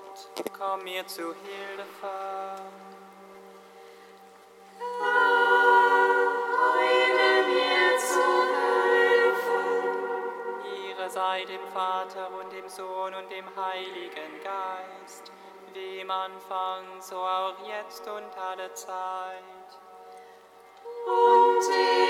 Gott, komm mir zu Hilfe. Eile mir zu helfen. Ehre sei dem Vater und dem Sohn und dem Heiligen Geist, wie im Anfang, so auch jetzt und alle Zeit. Und in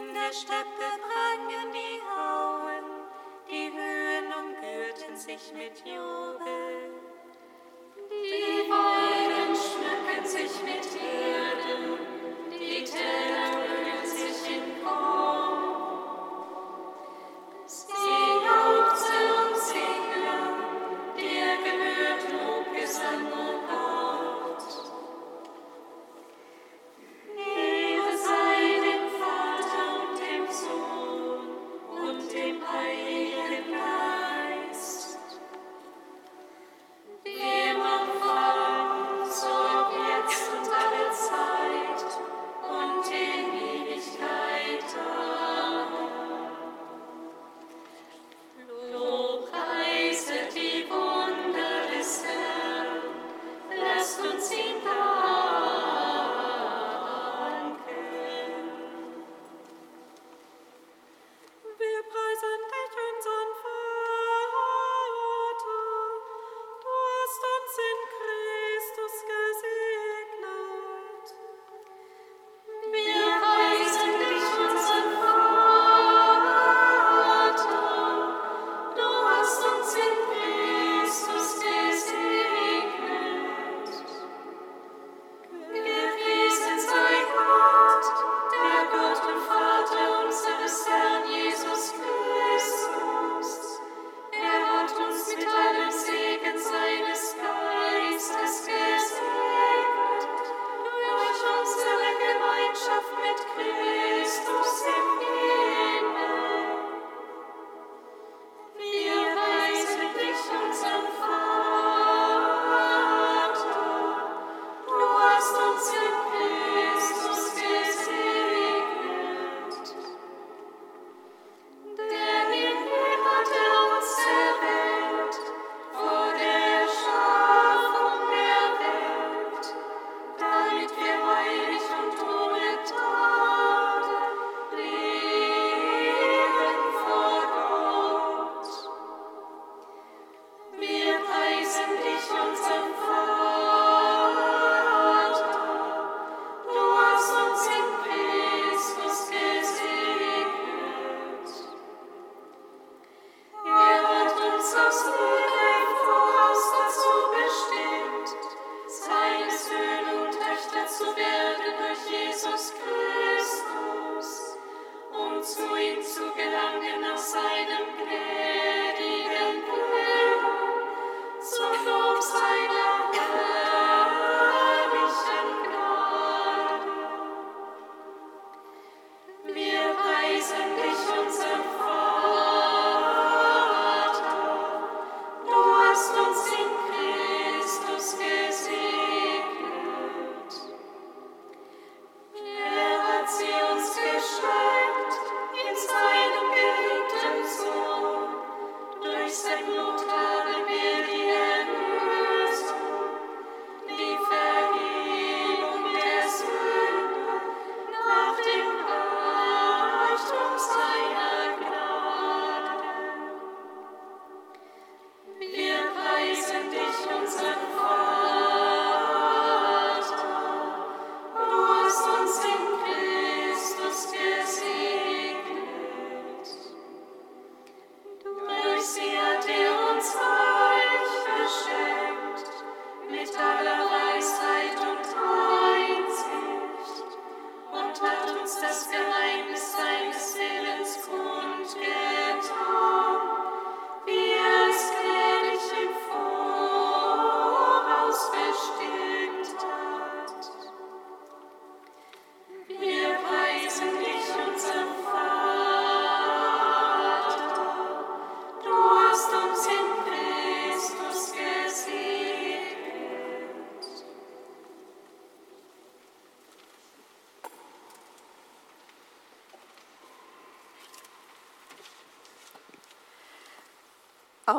in der Steppe prangen die Hauen, die Höhen umgürten sich mit Erden, die Täler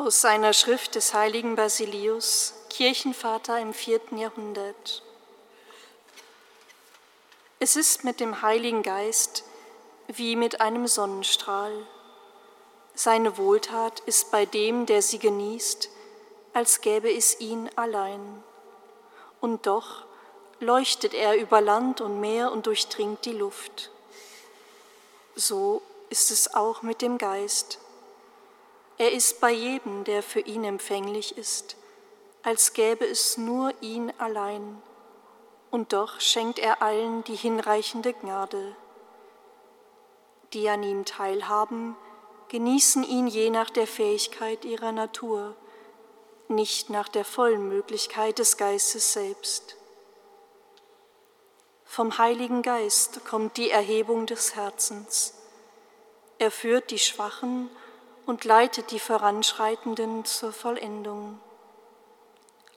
Aus einer Schrift des heiligen Basilius, Kirchenvater im vierten Jahrhundert. Es ist mit dem Heiligen Geist wie mit einem Sonnenstrahl. Seine Wohltat ist bei dem, der sie genießt, als gäbe es ihn allein. Und doch leuchtet er über Land und Meer und durchdringt die Luft. So ist es auch mit dem Geist. Er ist bei jedem, der für ihn empfänglich ist, als gäbe es nur ihn allein. Und doch schenkt er allen die hinreichende Gnade. Die an ihm teilhaben, genießen ihn je nach der Fähigkeit ihrer Natur, nicht nach der vollen Möglichkeit des Geistes selbst. Vom Heiligen Geist kommt die Erhebung des Herzens. Er führt die Schwachen und leitet die Voranschreitenden zur Vollendung.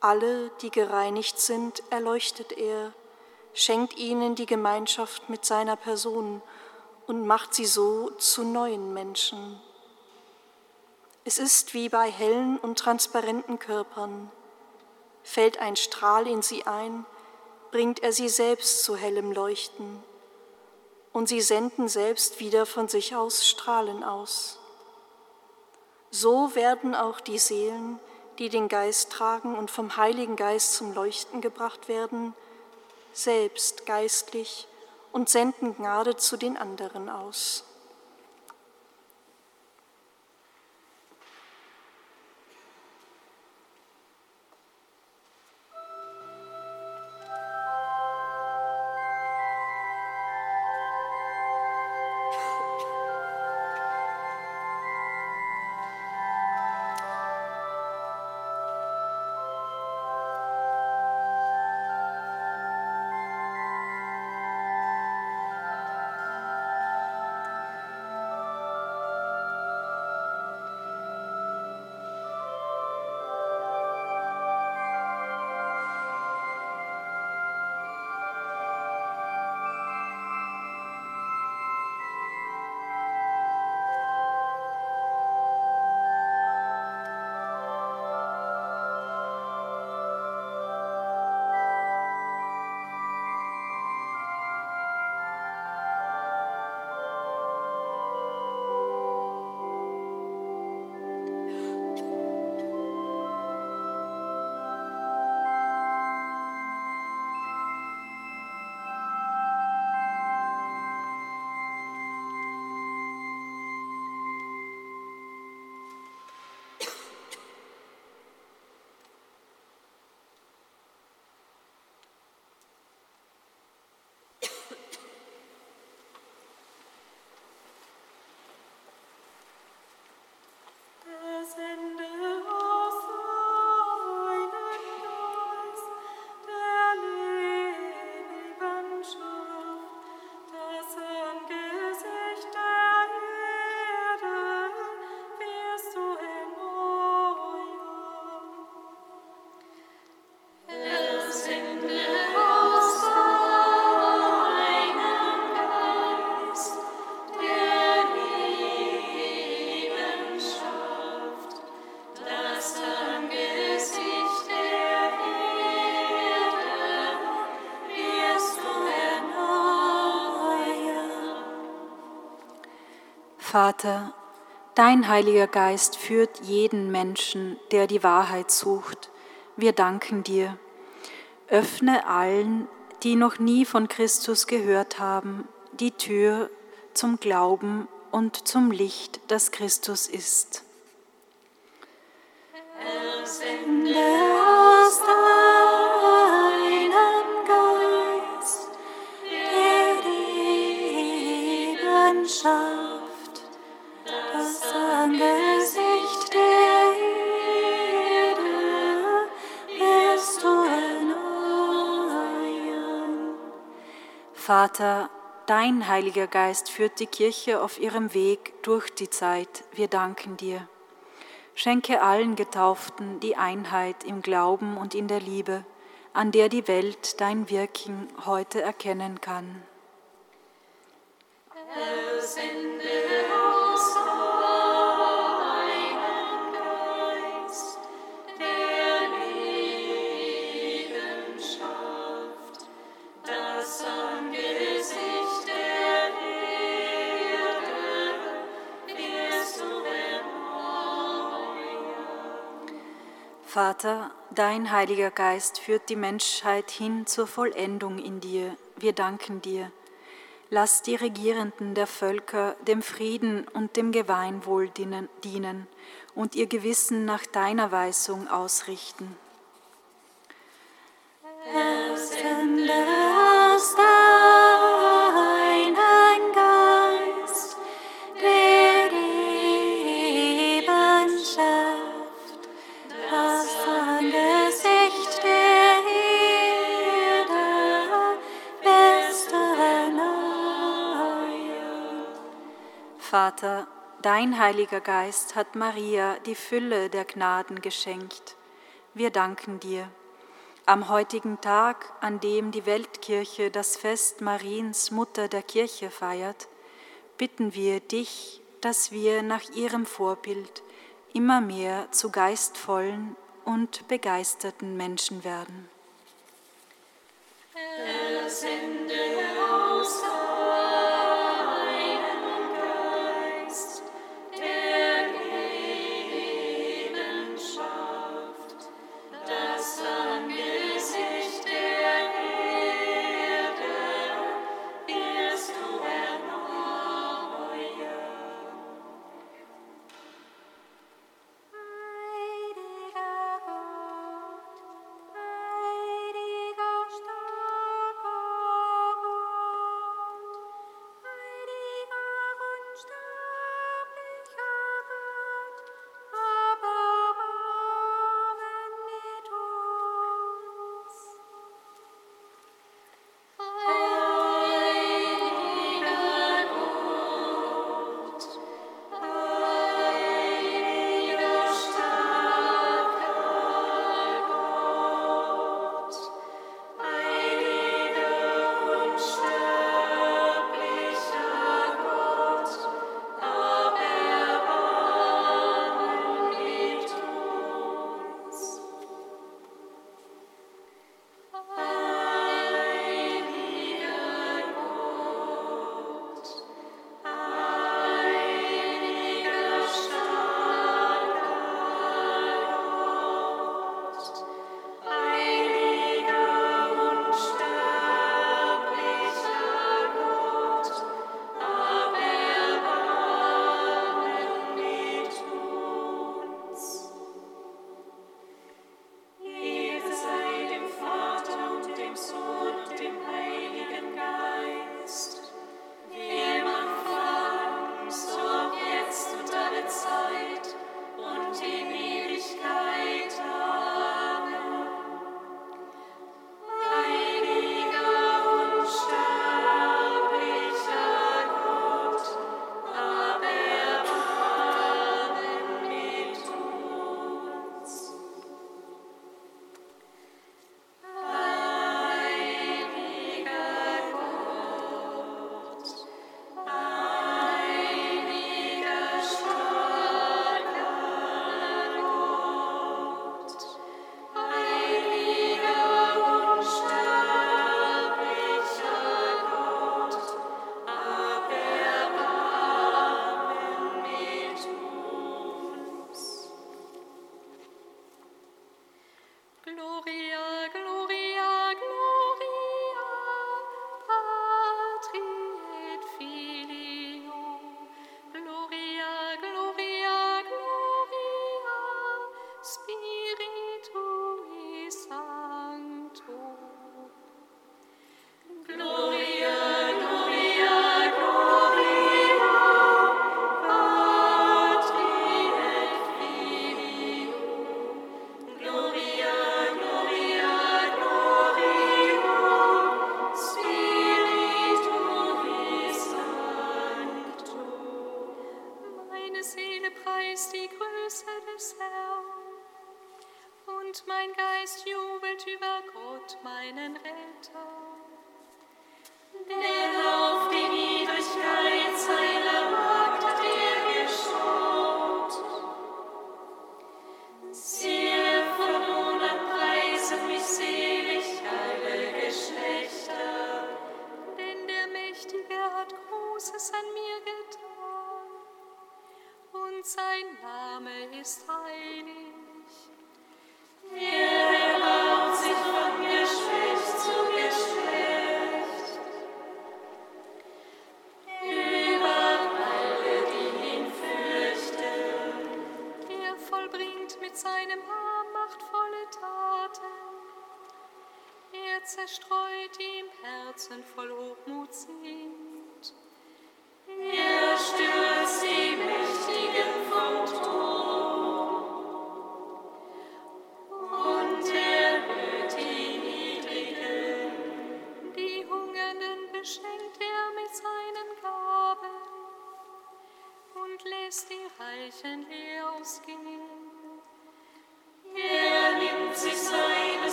Alle, die gereinigt sind, erleuchtet er, schenkt ihnen die Gemeinschaft mit seiner Person und macht sie so zu neuen Menschen. Es ist wie bei hellen und transparenten Körpern. Fällt ein Strahl in sie ein, bringt er sie selbst zu hellem Leuchten, und sie senden selbst wieder von sich aus Strahlen aus. So werden auch die Seelen, die den Geist tragen und vom Heiligen Geist zum Leuchten gebracht werden, selbst geistlich und senden Gnade zu den anderen aus. Vater, dein Heiliger Geist führt jeden Menschen, der die Wahrheit sucht. Wir danken dir. Öffne allen, die noch nie von Christus gehört haben, die Tür zum Glauben und zum Licht, das Christus ist. Vater, dein Heiliger Geist führt die Kirche auf ihrem Weg durch die Zeit. Wir danken dir. Schenke allen Getauften die Einheit im Glauben und in der Liebe, an der die Welt dein Wirken heute erkennen kann. Vater, dein Heiliger Geist führt die Menschheit hin zur Vollendung in dir. Wir danken dir. Lass die Regierenden der Völker dem Frieden und dem Gemeinwohl dienen und ihr Gewissen nach deiner Weisung ausrichten. Vater, dein Heiliger Geist hat Maria die Fülle der Gnaden geschenkt. Wir danken dir. Am heutigen Tag, an dem die Weltkirche das Fest Mariens Mutter der Kirche feiert, bitten wir dich, dass wir nach ihrem Vorbild immer mehr zu geistvollen und begeisterten Menschen werden. Herr, sende aus.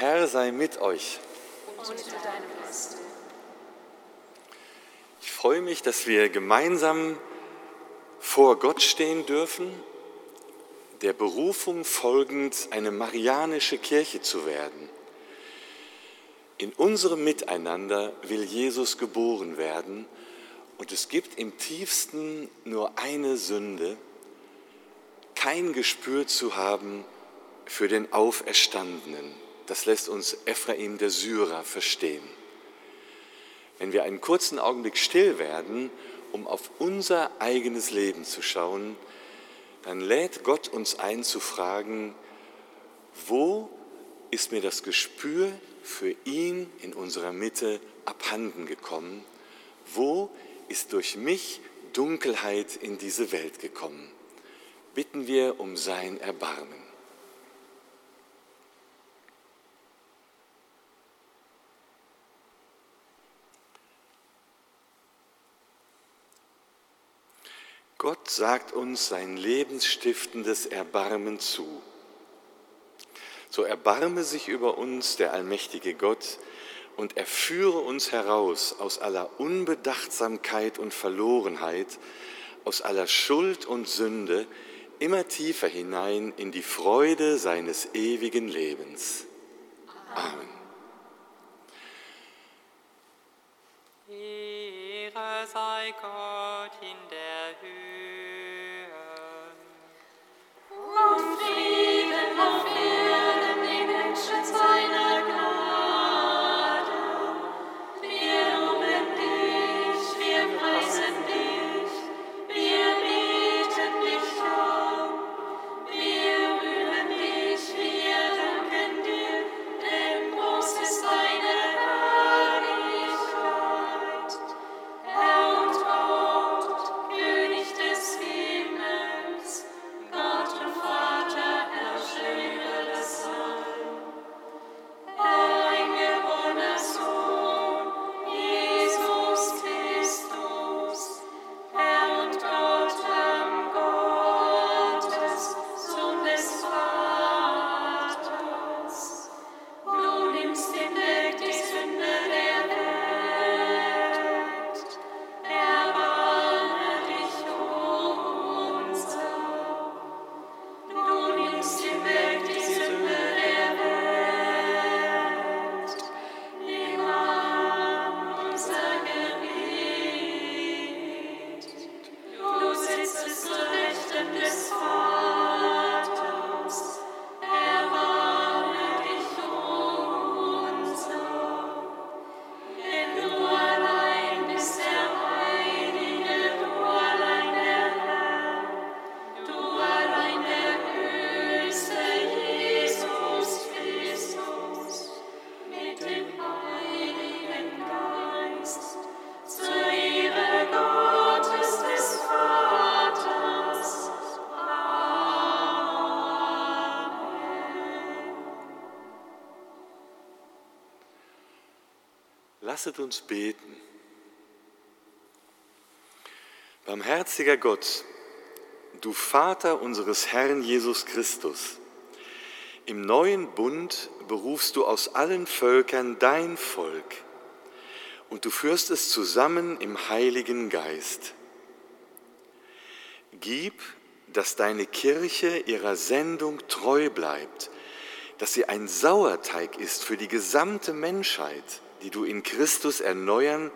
Herr sei mit euch. Ich freue mich, dass wir gemeinsam vor Gott stehen dürfen, der Berufung folgend eine marianische Kirche zu werden. In unserem Miteinander will Jesus geboren werden und es gibt im tiefsten nur eine Sünde, kein Gespür zu haben für den Auferstandenen. Das lässt uns Ephraim der Syrer verstehen. Wenn wir einen kurzen Augenblick still werden, um auf unser eigenes Leben zu schauen, dann lädt Gott uns ein zu fragen, wo ist mir das Gespür für ihn in unserer Mitte abhanden gekommen? Wo ist durch mich Dunkelheit in diese Welt gekommen? Bitten wir um sein Erbarmen. Gott sagt uns sein lebensstiftendes Erbarmen zu. So erbarme sich über uns der allmächtige Gott und er führe uns heraus aus aller Unbedachtsamkeit und Verlorenheit, aus aller Schuld und Sünde, immer tiefer hinein in die Freude seines ewigen Lebens. Amen. Ehre sei Gott in der uns beten. Barmherziger Gott, du Vater unseres Herrn Jesus Christus, im neuen Bund berufst du aus allen Völkern dein Volk und du führst es zusammen im Heiligen Geist. Gib, dass deine Kirche ihrer Sendung treu bleibt, dass sie ein Sauerteig ist für die gesamte Menschheit, die du in Christus erneuern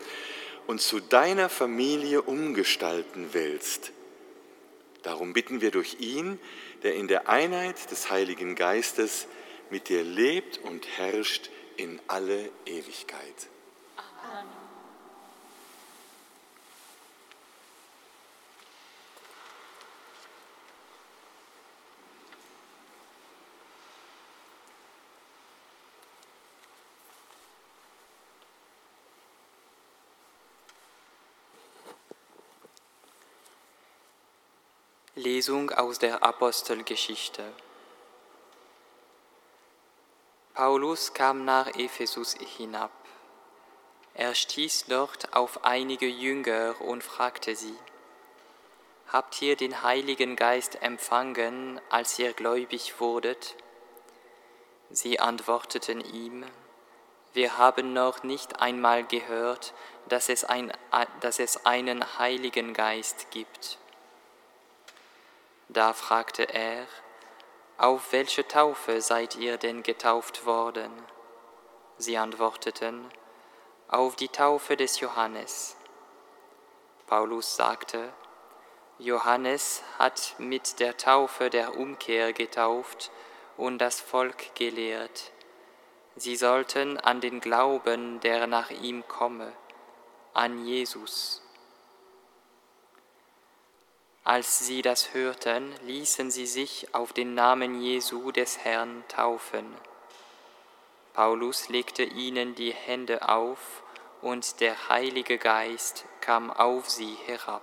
und zu deiner Familie umgestalten willst. Darum bitten wir durch ihn, der in der Einheit des Heiligen Geistes mit dir lebt und herrscht in alle Ewigkeit. Lesung aus der Apostelgeschichte. Paulus kam nach Ephesus hinab. Er stieß dort auf einige Jünger und fragte sie, Habt ihr den Heiligen Geist empfangen, als ihr gläubig wurdet? Sie antworteten ihm, wir haben noch nicht einmal gehört, dass es, ein, dass es einen Heiligen Geist gibt. Da fragte er, auf welche Taufe seid ihr denn getauft worden? Sie antworteten, auf die Taufe des Johannes. Paulus sagte, Johannes hat mit der Taufe der Umkehr getauft und das Volk gelehrt. Sie sollten an den Glauben, der nach ihm komme, an Jesus. Als sie das hörten, ließen sie sich auf den Namen Jesu des Herrn taufen. Paulus legte ihnen die Hände auf, und der Heilige Geist kam auf sie herab.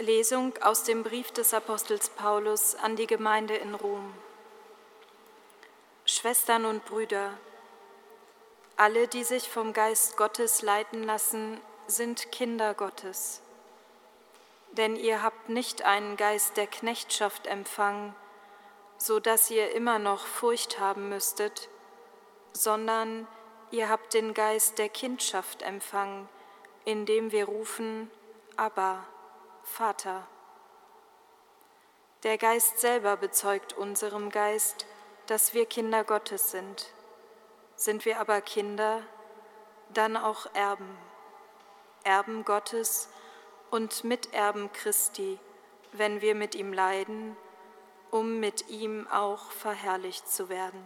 Lesung aus dem Brief des Apostels Paulus an die Gemeinde in Rom. Schwestern und Brüder, alle, die sich vom Geist Gottes leiten lassen, sind Kinder Gottes. Denn ihr habt nicht einen Geist der Knechtschaft empfangen, so dass ihr immer noch Furcht haben müsstet, sondern ihr habt den Geist der Kindschaft empfangen, indem wir rufen, Abba, Vater. Der Geist selber bezeugt unserem Geist, dass wir Kinder Gottes sind. Sind wir aber Kinder, dann auch Erben, Erben Gottes und Miterben Christi, wenn wir mit ihm leiden, um mit ihm auch verherrlicht zu werden.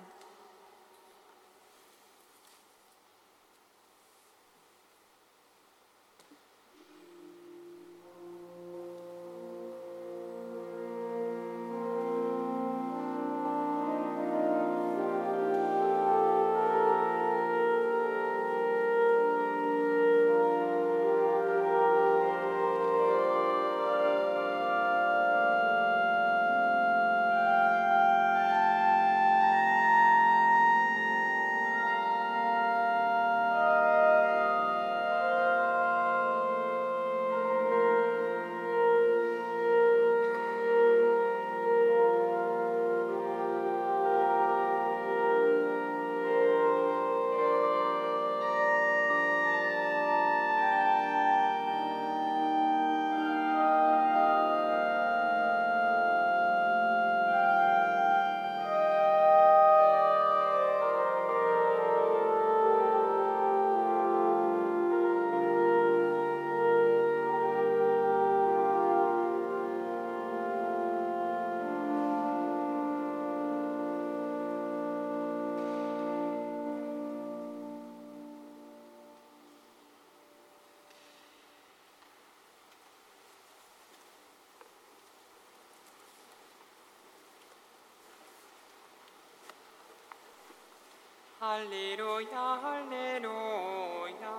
Halleluja, Halleluja,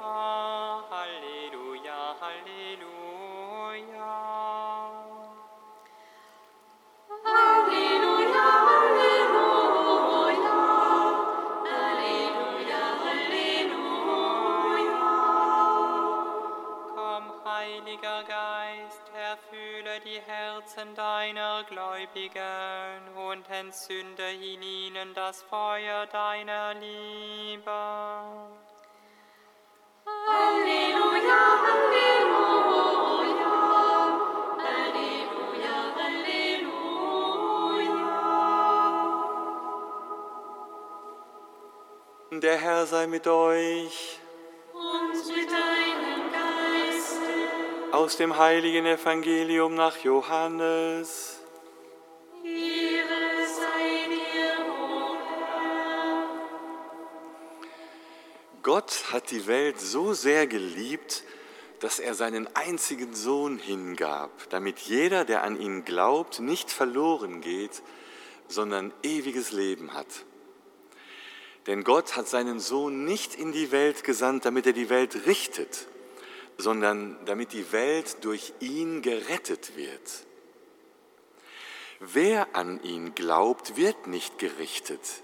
Halleluja, Halleluja. Halleluja, Halleluja, Halleluja, Halleluja. Komm, Heiliger Geist, erfülle die Herzen deiner Gläubigen entzünde in ihnen das Feuer deiner Liebe. Halleluja, Halleluja, Halleluja, Halleluja. Der Herr sei mit euch. Und mit deinem Geiste. Aus dem heiligen Evangelium nach Johannes. Gott hat die Welt so sehr geliebt, dass er seinen einzigen Sohn hingab, damit jeder, der an ihn glaubt, nicht verloren geht, sondern ewiges Leben hat. Denn Gott hat seinen Sohn nicht in die Welt gesandt, damit er die Welt richtet, sondern damit die Welt durch ihn gerettet wird. Wer an ihn glaubt, wird nicht gerichtet.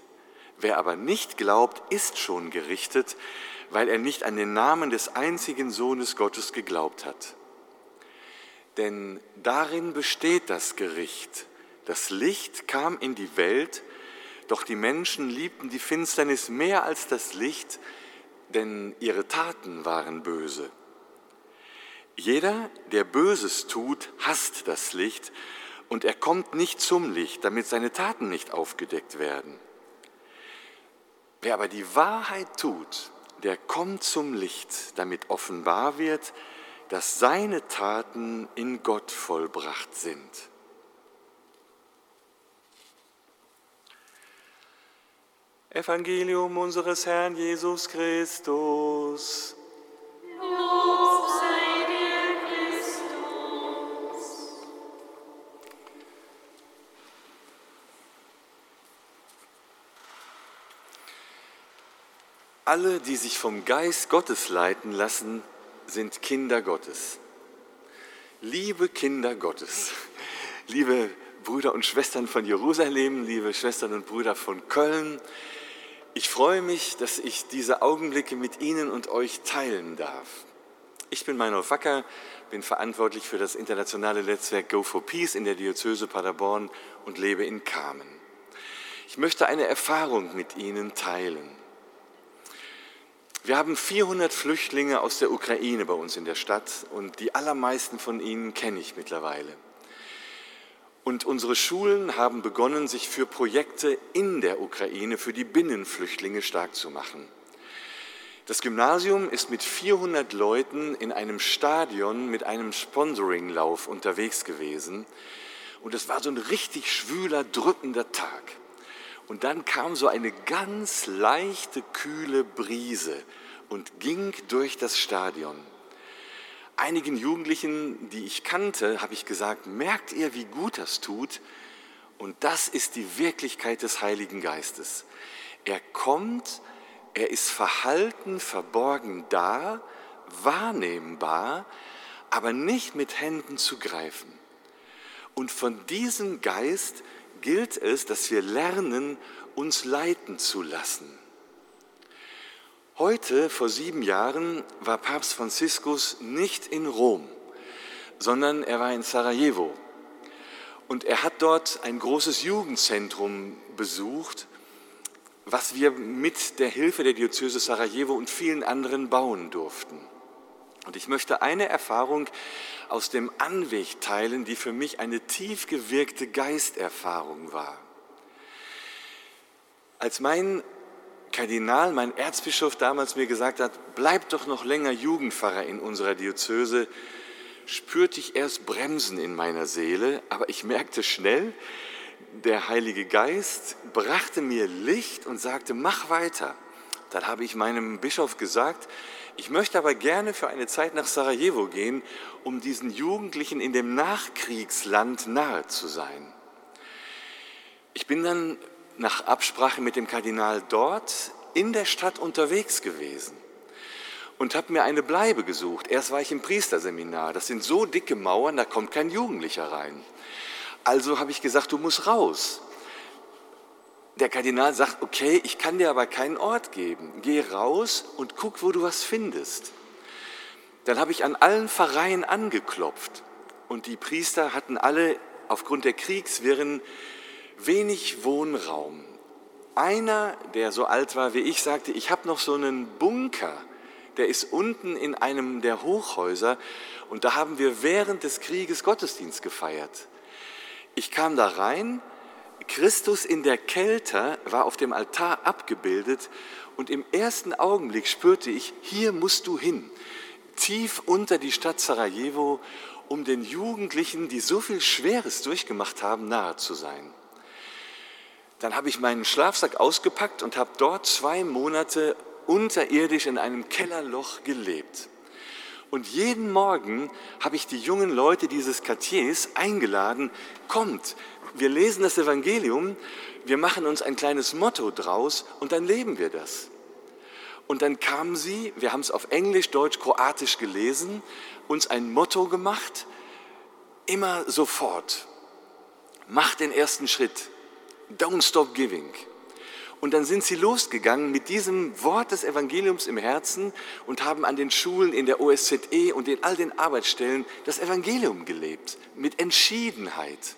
Wer aber nicht glaubt, ist schon gerichtet, weil er nicht an den Namen des einzigen Sohnes Gottes geglaubt hat. Denn darin besteht das Gericht. Das Licht kam in die Welt, doch die Menschen liebten die Finsternis mehr als das Licht, denn ihre Taten waren böse. Jeder, der Böses tut, hasst das Licht und er kommt nicht zum Licht, damit seine Taten nicht aufgedeckt werden. Wer aber die Wahrheit tut, der kommt zum Licht, damit offenbar wird, dass seine Taten in Gott vollbracht sind. Evangelium unseres Herrn Jesus Christus. Lob sei Alle, die sich vom Geist Gottes leiten lassen, sind Kinder Gottes. Liebe Kinder Gottes, liebe Brüder und Schwestern von Jerusalem, liebe Schwestern und Brüder von Köln, ich freue mich, dass ich diese Augenblicke mit Ihnen und euch teilen darf. Ich bin Meinolf Wacker, bin verantwortlich für das internationale Netzwerk Go for Peace in der Diözese Paderborn und lebe in Kamen. Ich möchte eine Erfahrung mit Ihnen teilen. Wir haben 400 Flüchtlinge aus der Ukraine bei uns in der Stadt und die allermeisten von ihnen kenne ich mittlerweile. Und unsere Schulen haben begonnen, sich für Projekte in der Ukraine, für die Binnenflüchtlinge stark zu machen. Das Gymnasium ist mit 400 Leuten in einem Stadion mit einem Sponsoringlauf unterwegs gewesen. Und es war so ein richtig schwüler, drückender Tag. Und dann kam so eine ganz leichte, kühle Brise und ging durch das Stadion. Einigen Jugendlichen, die ich kannte, habe ich gesagt, merkt ihr, wie gut das tut? Und das ist die Wirklichkeit des Heiligen Geistes. Er kommt, er ist verhalten, verborgen da, wahrnehmbar, aber nicht mit Händen zu greifen. Und von diesem Geist gilt es, dass wir lernen, uns leiten zu lassen. Heute, vor sieben Jahren, war Papst Franziskus nicht in Rom, sondern er war in Sarajevo. Und er hat dort ein großes Jugendzentrum besucht, was wir mit der Hilfe der Diözese Sarajevo und vielen anderen bauen durften. Und ich möchte eine Erfahrung aus dem Anweg teilen, die für mich eine tief gewirkte Geisterfahrung war. Als mein Kardinal, mein Erzbischof damals mir gesagt hat, bleib doch noch länger Jugendpfarrer in unserer Diözese, spürte ich erst Bremsen in meiner Seele, aber ich merkte schnell, der Heilige Geist brachte mir Licht und sagte, mach weiter. Dann habe ich meinem Bischof gesagt, ich möchte aber gerne für eine Zeit nach Sarajevo gehen, um diesen Jugendlichen in dem Nachkriegsland nahe zu sein. Ich bin dann nach Absprache mit dem Kardinal dort in der Stadt unterwegs gewesen und habe mir eine Bleibe gesucht. Erst war ich im Priesterseminar. Das sind so dicke Mauern, da kommt kein Jugendlicher rein. Also habe ich gesagt, du musst raus. Der Kardinal sagt, okay, ich kann dir aber keinen Ort geben. Geh raus und guck, wo du was findest. Dann habe ich an allen Pfarreien angeklopft und die Priester hatten alle aufgrund der Kriegswirren wenig Wohnraum. Einer, der so alt war wie ich, sagte, ich habe noch so einen Bunker, der ist unten in einem der Hochhäuser und da haben wir während des Krieges Gottesdienst gefeiert. Ich kam da rein, Christus in der Kälte war auf dem Altar abgebildet und im ersten Augenblick spürte ich, hier musst du hin, tief unter die Stadt Sarajevo, um den Jugendlichen, die so viel Schweres durchgemacht haben, nahe zu sein. Dann habe ich meinen Schlafsack ausgepackt und habe dort zwei Monate unterirdisch in einem Kellerloch gelebt. Und jeden Morgen habe ich die jungen Leute dieses Quartiers eingeladen, kommt, wir lesen das Evangelium, wir machen uns ein kleines Motto draus und dann leben wir das. Und dann kamen sie, wir haben es auf Englisch, Deutsch, Kroatisch gelesen, uns ein Motto gemacht, immer sofort. Mach den ersten Schritt. Don't stop giving. Und dann sind sie losgegangen mit diesem Wort des Evangeliums im Herzen und haben an den Schulen, in der OSZE und in all den Arbeitsstellen das Evangelium gelebt, mit Entschiedenheit.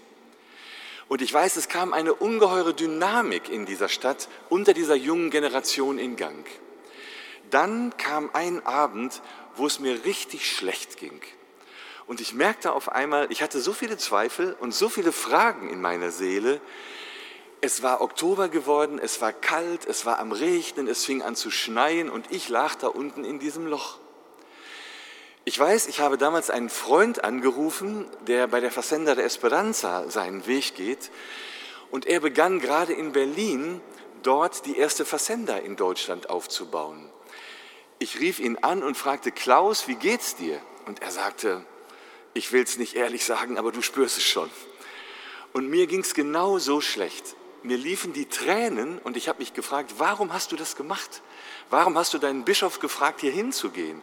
Und ich weiß, es kam eine ungeheure Dynamik in dieser Stadt unter dieser jungen Generation in Gang. Dann kam ein Abend, wo es mir richtig schlecht ging. Und ich merkte auf einmal, ich hatte so viele Zweifel und so viele Fragen in meiner Seele. Es war Oktober geworden, es war kalt, es war am Regnen, es fing an zu schneien und ich lag da unten in diesem Loch. Ich weiß, ich habe damals einen Freund angerufen, der bei der Fassenda der Esperanza seinen Weg geht. Und er begann gerade in Berlin dort die erste Fassenda in Deutschland aufzubauen. Ich rief ihn an und fragte, Klaus, wie geht's dir? Und er sagte, ich will es nicht ehrlich sagen, aber du spürst es schon. Und mir ging es genau so schlecht. Mir liefen die Tränen und ich habe mich gefragt, warum hast du das gemacht? Warum hast du deinen Bischof gefragt, hier hinzugehen?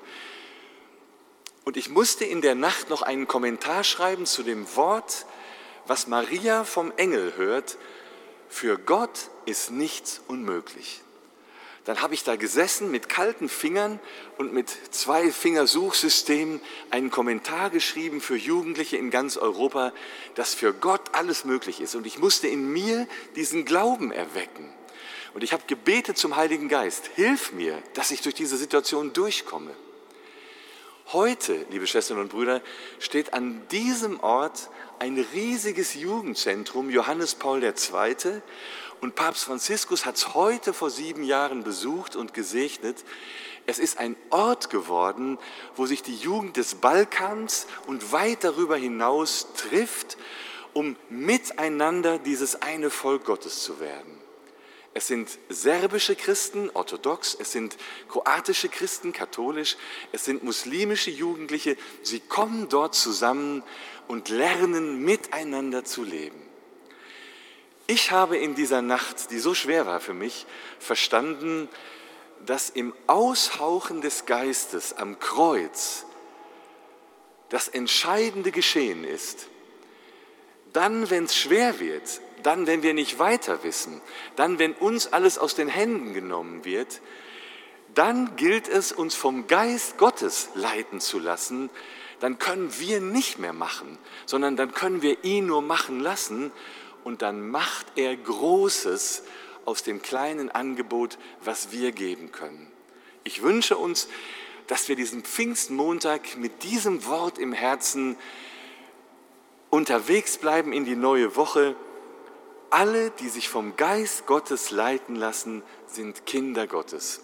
Und ich musste in der Nacht noch einen Kommentar schreiben zu dem Wort, was Maria vom Engel hört, für Gott ist nichts unmöglich. Dann habe ich da gesessen mit kalten Fingern und mit zwei Fingersuchsystemen einen Kommentar geschrieben für Jugendliche in ganz Europa, dass für Gott alles möglich ist. Und ich musste in mir diesen Glauben erwecken. Und ich habe gebetet zum Heiligen Geist, hilf mir, dass ich durch diese Situation durchkomme. Heute, liebe Schwestern und Brüder, steht an diesem Ort ein riesiges Jugendzentrum Johannes Paul II. Und Papst Franziskus hat es heute vor sieben Jahren besucht und gesegnet. Es ist ein Ort geworden, wo sich die Jugend des Balkans und weit darüber hinaus trifft, um miteinander dieses eine Volk Gottes zu werden. Es sind serbische Christen, orthodox, es sind kroatische Christen, katholisch, es sind muslimische Jugendliche. Sie kommen dort zusammen und lernen miteinander zu leben. Ich habe in dieser Nacht, die so schwer war für mich, verstanden, dass im Aushauchen des Geistes am Kreuz das entscheidende Geschehen ist. Dann, wenn es schwer wird, dann, wenn wir nicht weiter wissen, dann, wenn uns alles aus den Händen genommen wird, dann gilt es, uns vom Geist Gottes leiten zu lassen. Dann können wir nicht mehr machen, sondern dann können wir ihn nur machen lassen und dann macht er Großes aus dem kleinen Angebot, was wir geben können. Ich wünsche uns, dass wir diesen Pfingstmontag mit diesem Wort im Herzen unterwegs bleiben in die neue Woche alle, die sich vom Geist Gottes leiten lassen, sind Kinder Gottes.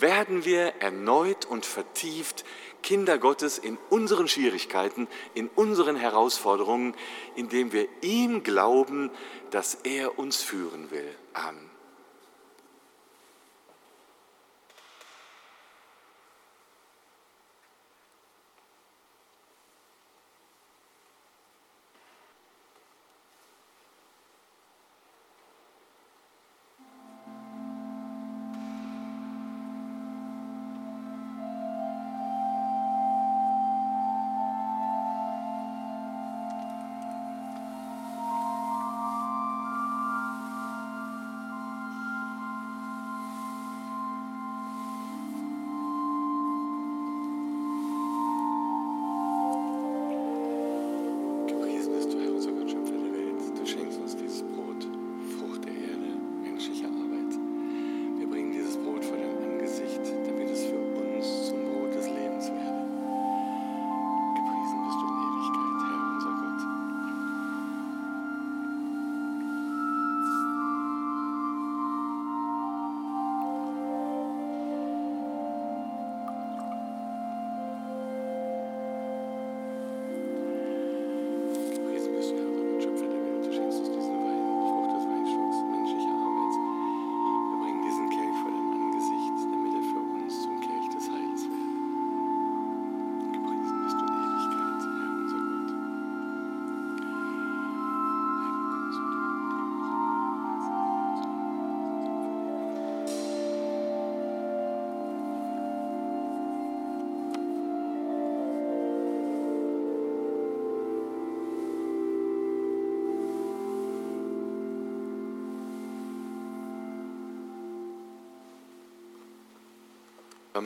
Werden wir erneut und vertieft Kinder Gottes in unseren Schwierigkeiten, in unseren Herausforderungen, indem wir ihm glauben, dass er uns führen will. Amen.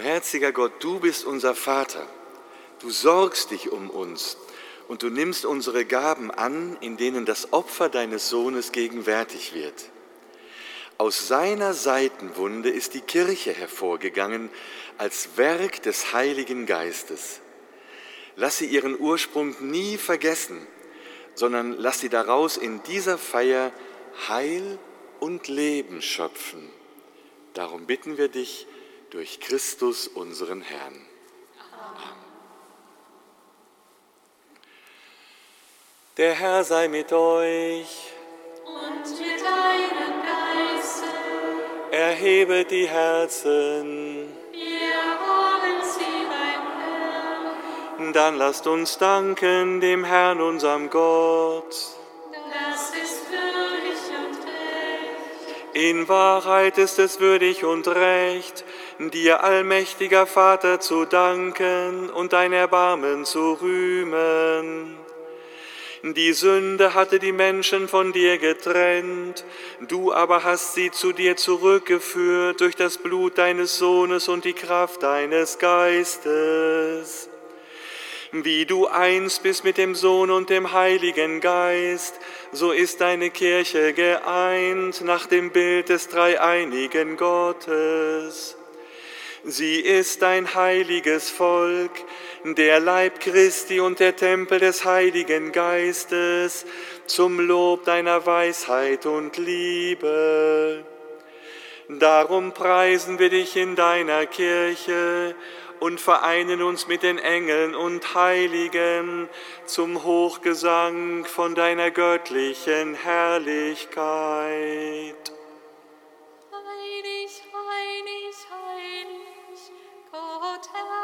Barmherziger Gott, du bist unser Vater. Du sorgst dich um uns und du nimmst unsere Gaben an, in denen das Opfer deines Sohnes gegenwärtig wird. Aus seiner Seitenwunde ist die Kirche hervorgegangen als Werk des Heiligen Geistes. Lass sie ihren Ursprung nie vergessen, sondern lass sie daraus in dieser Feier Heil und Leben schöpfen. Darum bitten wir dich durch Christus unseren Herrn. Der Herr sei mit euch. Und mit deinem Geiste. Erhebet die Herzen. Wir haben sie beim Herrn. Dann lasst uns danken dem Herrn, unserem Gott. Das ist würdig und recht. In Wahrheit ist es würdig und recht, dir allmächtiger Vater zu danken und dein Erbarmen zu rühmen. Die Sünde hatte die Menschen von dir getrennt, du aber hast sie zu dir zurückgeführt durch das Blut deines Sohnes und die Kraft deines Geistes. Wie du eins bist mit dem Sohn und dem Heiligen Geist, so ist deine Kirche geeint nach dem Bild des dreieinigen Gottes. Sie ist ein heiliges Volk, der Leib Christi und der Tempel des Heiligen Geistes, zum Lob deiner Weisheit und Liebe. Darum preisen wir dich in deiner Kirche und vereinen uns mit den Engeln und Heiligen zum Hochgesang von deiner göttlichen Herrlichkeit. Heilig, Gott,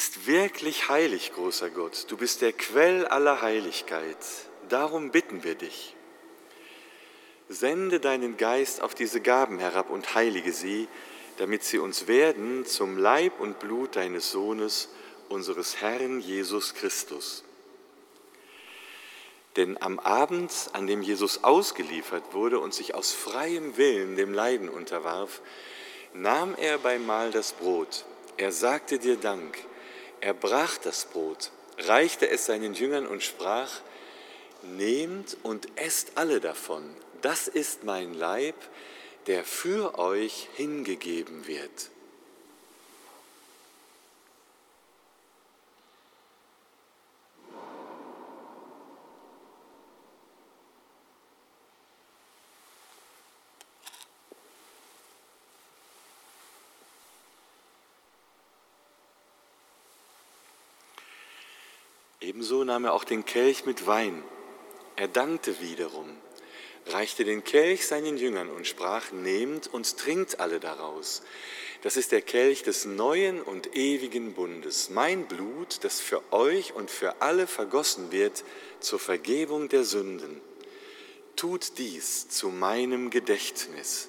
bist wirklich heilig, großer Gott. Du bist der Quell aller Heiligkeit. Darum bitten wir dich. Sende deinen Geist auf diese Gaben herab und heilige sie, damit sie uns werden zum Leib und Blut deines Sohnes, unseres Herrn Jesus Christus. Denn am Abend, an dem Jesus ausgeliefert wurde und sich aus freiem Willen dem Leiden unterwarf, nahm er beim Mahl das Brot. Er sagte dir Dank. Er brach das Brot, reichte es seinen Jüngern und sprach, Nehmt und esst alle davon. Das ist mein Leib, der für euch hingegeben wird. Ebenso nahm er auch den Kelch mit Wein. Er dankte wiederum, reichte den Kelch seinen Jüngern und sprach, nehmt und trinkt alle daraus. Das ist der Kelch des neuen und ewigen Bundes, mein Blut, das für euch und für alle vergossen wird zur Vergebung der Sünden. Tut dies zu meinem Gedächtnis.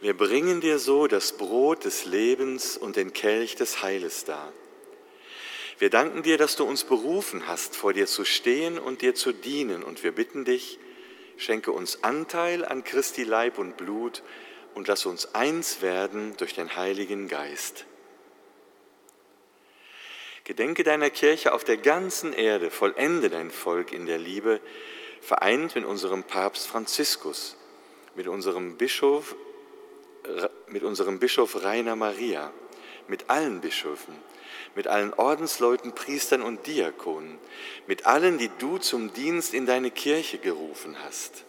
Wir bringen dir so das Brot des Lebens und den Kelch des Heiles dar. Wir danken dir, dass du uns berufen hast, vor dir zu stehen und dir zu dienen. Und wir bitten dich, schenke uns Anteil an Christi Leib und Blut und lass uns eins werden durch den Heiligen Geist. Gedenke deiner Kirche auf der ganzen Erde, vollende dein Volk in der Liebe, vereint mit unserem Papst Franziskus, mit unserem Bischof, mit unserem Bischof Rainer Maria, mit allen Bischöfen, mit allen Ordensleuten, Priestern und Diakonen, mit allen, die du zum Dienst in deine Kirche gerufen hast.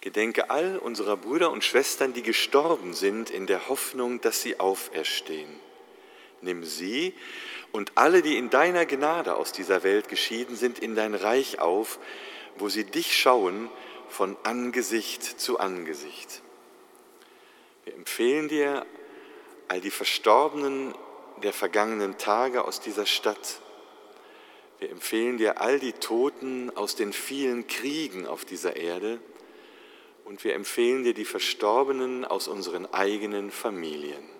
Gedenke all unserer Brüder und Schwestern, die gestorben sind, in der Hoffnung, dass sie auferstehen. Nimm sie und alle, die in deiner Gnade aus dieser Welt geschieden sind, in dein Reich auf, wo sie dich schauen von Angesicht zu Angesicht. Wir empfehlen dir all die Verstorbenen der vergangenen Tage aus dieser Stadt. Wir empfehlen dir all die Toten aus den vielen Kriegen auf dieser Erde und wir empfehlen dir die Verstorbenen aus unseren eigenen Familien.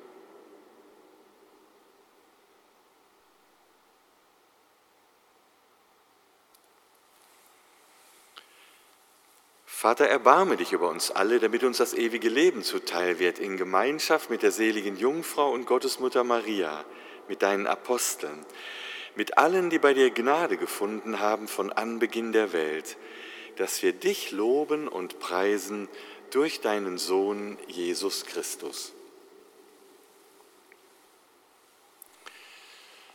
Vater, erbarme dich über uns alle, damit uns das ewige Leben zuteil wird, in Gemeinschaft mit der seligen Jungfrau und Gottesmutter Maria, mit deinen Aposteln, mit allen, die bei dir Gnade gefunden haben von Anbeginn der Welt dass wir dich loben und preisen durch deinen Sohn Jesus Christus.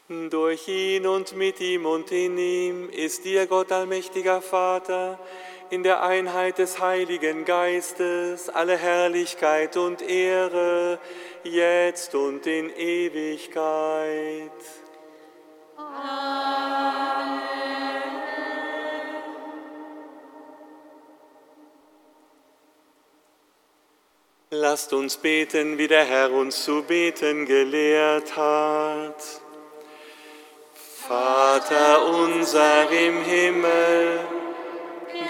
Durch ihn und mit ihm und in ihm ist dir Gott allmächtiger Vater, in der Einheit des Heiligen Geistes, alle Herrlichkeit und Ehre, jetzt und in Ewigkeit. Amen. Lasst uns beten, wie der Herr uns zu beten gelehrt hat. Vater unser im Himmel,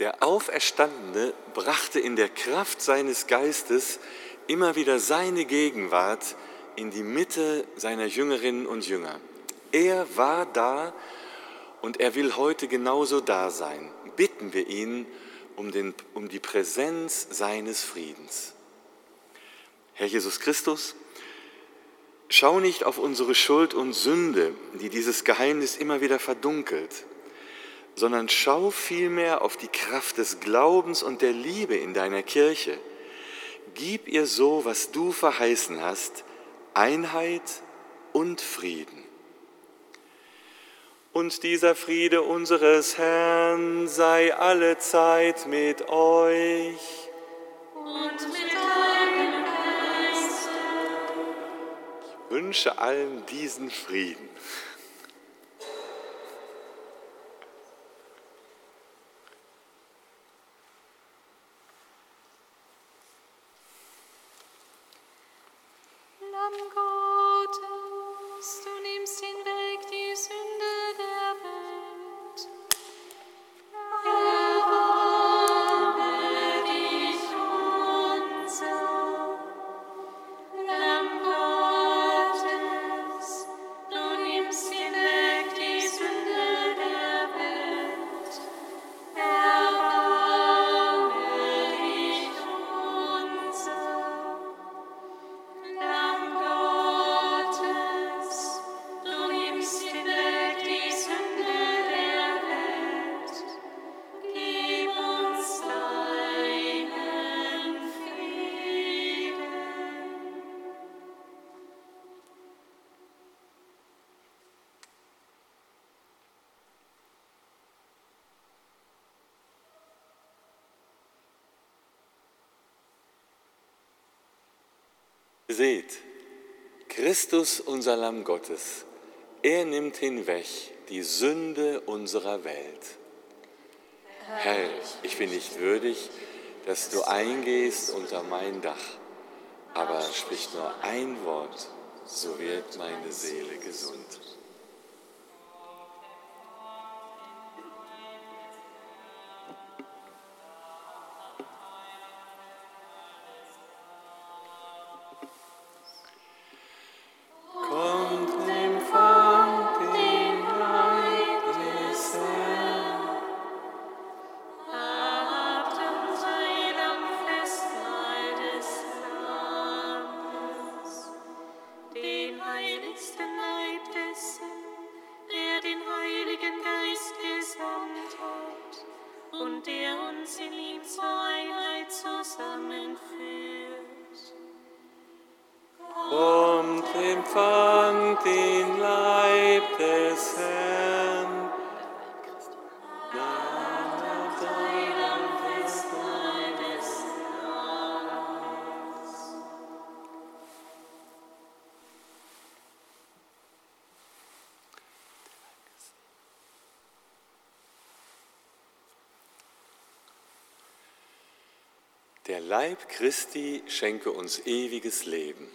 Der Auferstandene brachte in der Kraft seines Geistes immer wieder seine Gegenwart in die Mitte seiner Jüngerinnen und Jünger. Er war da und er will heute genauso da sein. Bitten wir ihn um, den, um die Präsenz seines Friedens. Herr Jesus Christus, Schau nicht auf unsere Schuld und Sünde, die dieses Geheimnis immer wieder verdunkelt, sondern schau vielmehr auf die Kraft des Glaubens und der Liebe in deiner Kirche. Gib ihr so, was du verheißen hast, Einheit und Frieden. Und dieser Friede unseres Herrn sei alle Zeit mit euch. Und mit deinem wünsche allen diesen Frieden. Christus, unser Lamm Gottes, er nimmt hinweg die Sünde unserer Welt. Herr, ich bin nicht würdig, dass du eingehst unter mein Dach, aber sprich nur ein Wort, so wird meine Seele gesund. Leib Christi schenke uns ewiges Leben.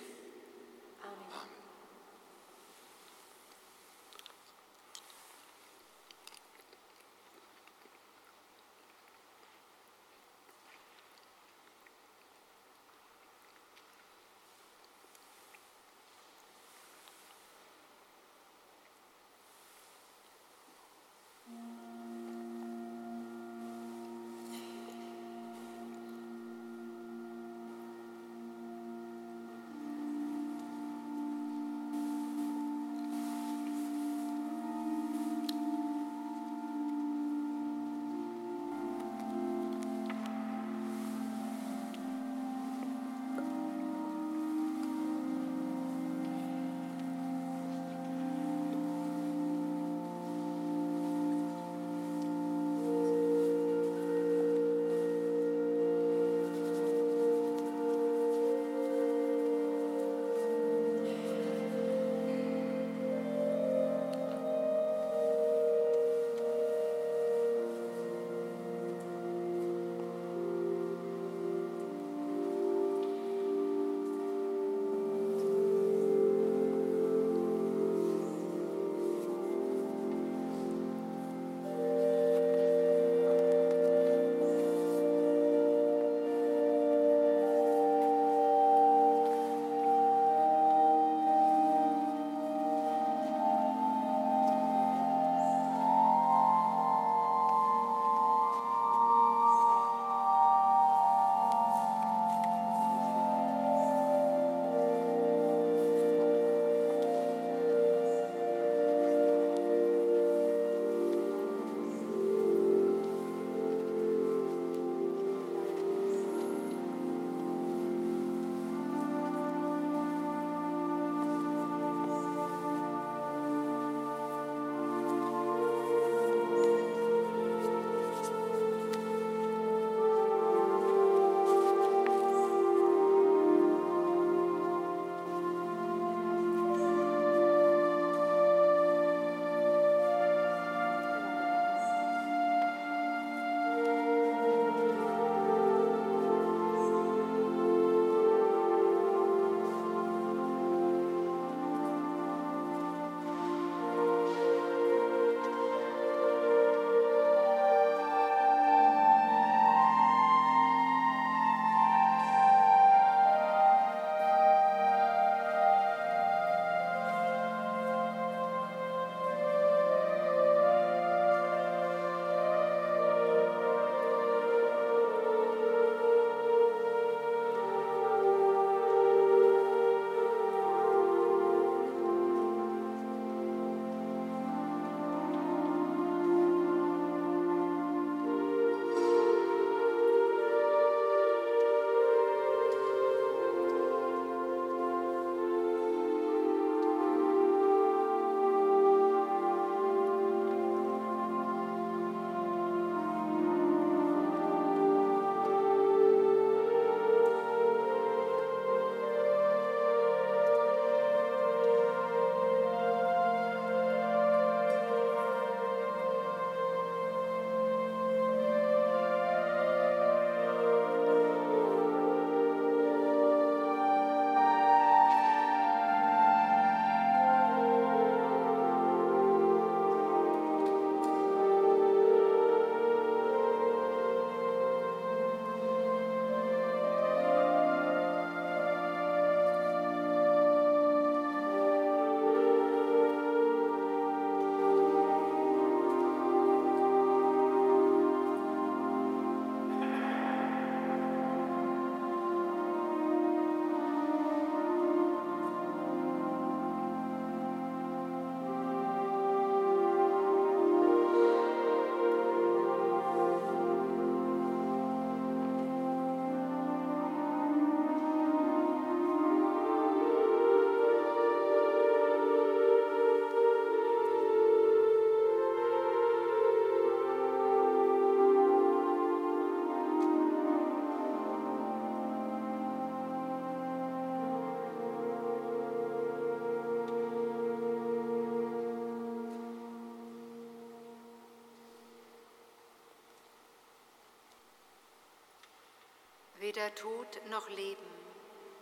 Weder Tod noch Leben,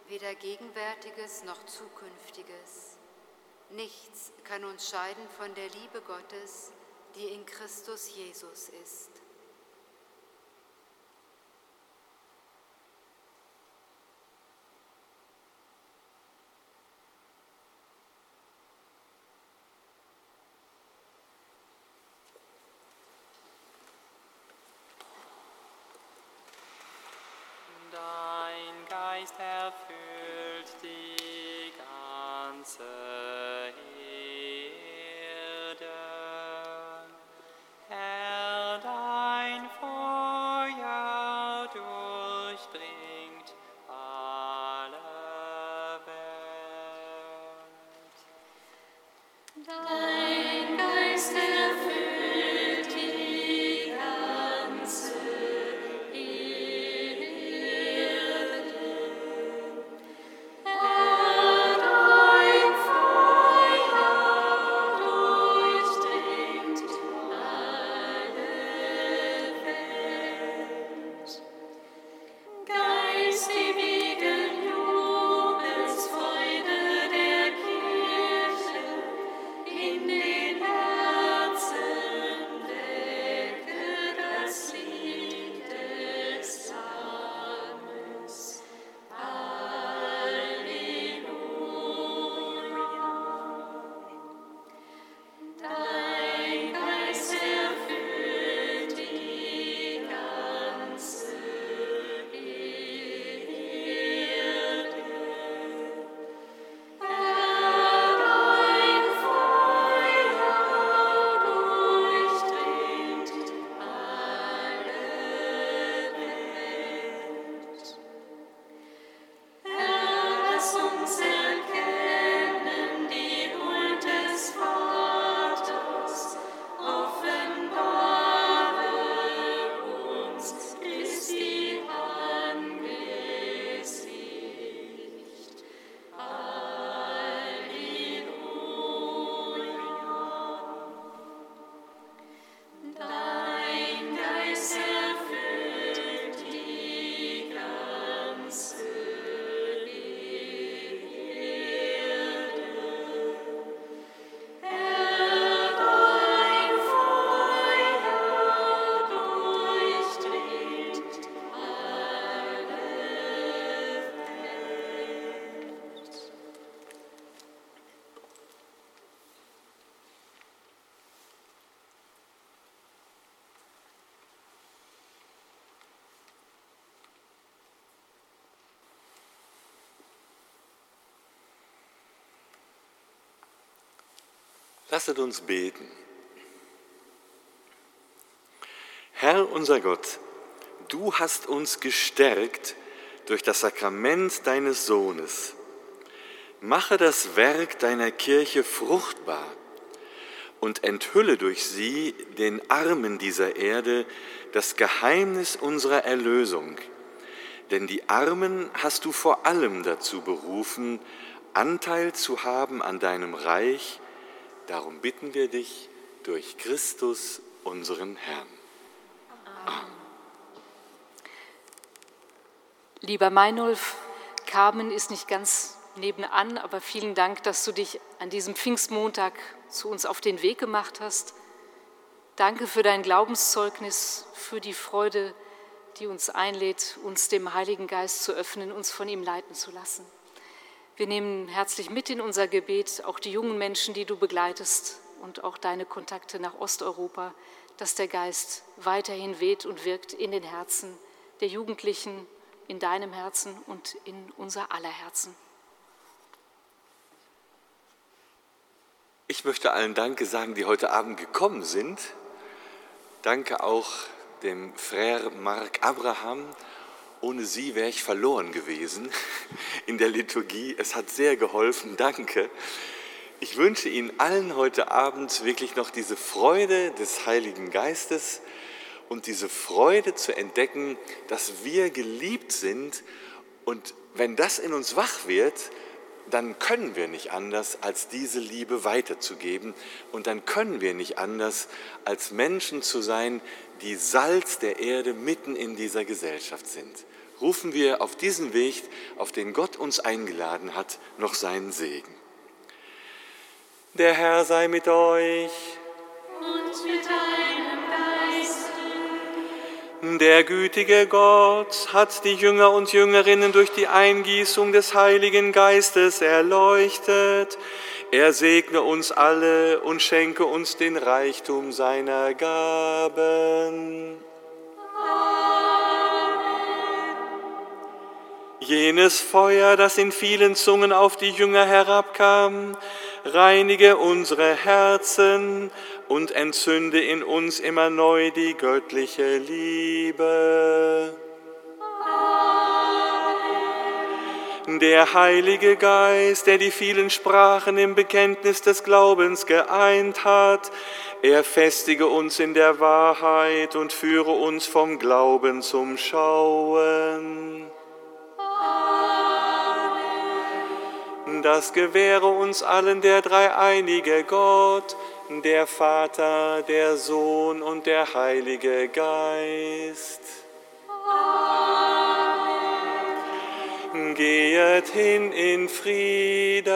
weder Gegenwärtiges noch Zukünftiges. Nichts kann uns scheiden von der Liebe Gottes, die in Christus Jesus ist. Lasset uns beten. Herr unser Gott, du hast uns gestärkt durch das Sakrament deines Sohnes. Mache das Werk deiner Kirche fruchtbar und enthülle durch sie den Armen dieser Erde das Geheimnis unserer Erlösung. Denn die Armen hast du vor allem dazu berufen, Anteil zu haben an deinem Reich. Darum bitten wir dich durch Christus, unseren Herrn. Lieber Meinulf, Carmen ist nicht ganz nebenan, aber vielen Dank, dass du dich an diesem Pfingstmontag zu uns auf den Weg gemacht hast. Danke für dein Glaubenszeugnis, für die Freude, die uns einlädt, uns dem Heiligen Geist zu öffnen, uns von ihm leiten zu lassen. Wir nehmen herzlich mit in unser Gebet auch die jungen Menschen, die du begleitest und auch deine Kontakte nach Osteuropa, dass der Geist weiterhin weht und wirkt in den Herzen der Jugendlichen, in deinem Herzen und in unser aller Herzen. Ich möchte allen Danke sagen, die heute Abend gekommen sind. Danke auch dem Frère Marc Abraham. Ohne sie wäre ich verloren gewesen in der Liturgie. Es hat sehr geholfen. Danke. Ich wünsche Ihnen allen heute Abend wirklich noch diese Freude des Heiligen Geistes und diese Freude zu entdecken, dass wir geliebt sind. Und wenn das in uns wach wird, dann können wir nicht anders, als diese Liebe weiterzugeben. Und dann können wir nicht anders, als Menschen zu sein, die Salz der Erde mitten in dieser Gesellschaft sind. Rufen wir auf diesen Weg, auf den Gott uns eingeladen hat, noch seinen Segen. Der Herr sei mit euch. Und mit deinem Geiste. Der gütige Gott hat die Jünger und Jüngerinnen durch die Eingießung des Heiligen Geistes erleuchtet. Er segne uns alle und schenke uns den Reichtum seiner Gaben. Jenes Feuer, das in vielen Zungen auf die Jünger herabkam, reinige unsere Herzen und entzünde in uns immer neu die göttliche Liebe. Der Heilige Geist, der die vielen Sprachen im Bekenntnis des Glaubens geeint hat, er festige uns in der Wahrheit und führe uns vom Glauben zum Schauen. Das gewähre uns allen der dreieinige Gott, der Vater, der Sohn und der Heilige Geist. Gehet hin in Frieden.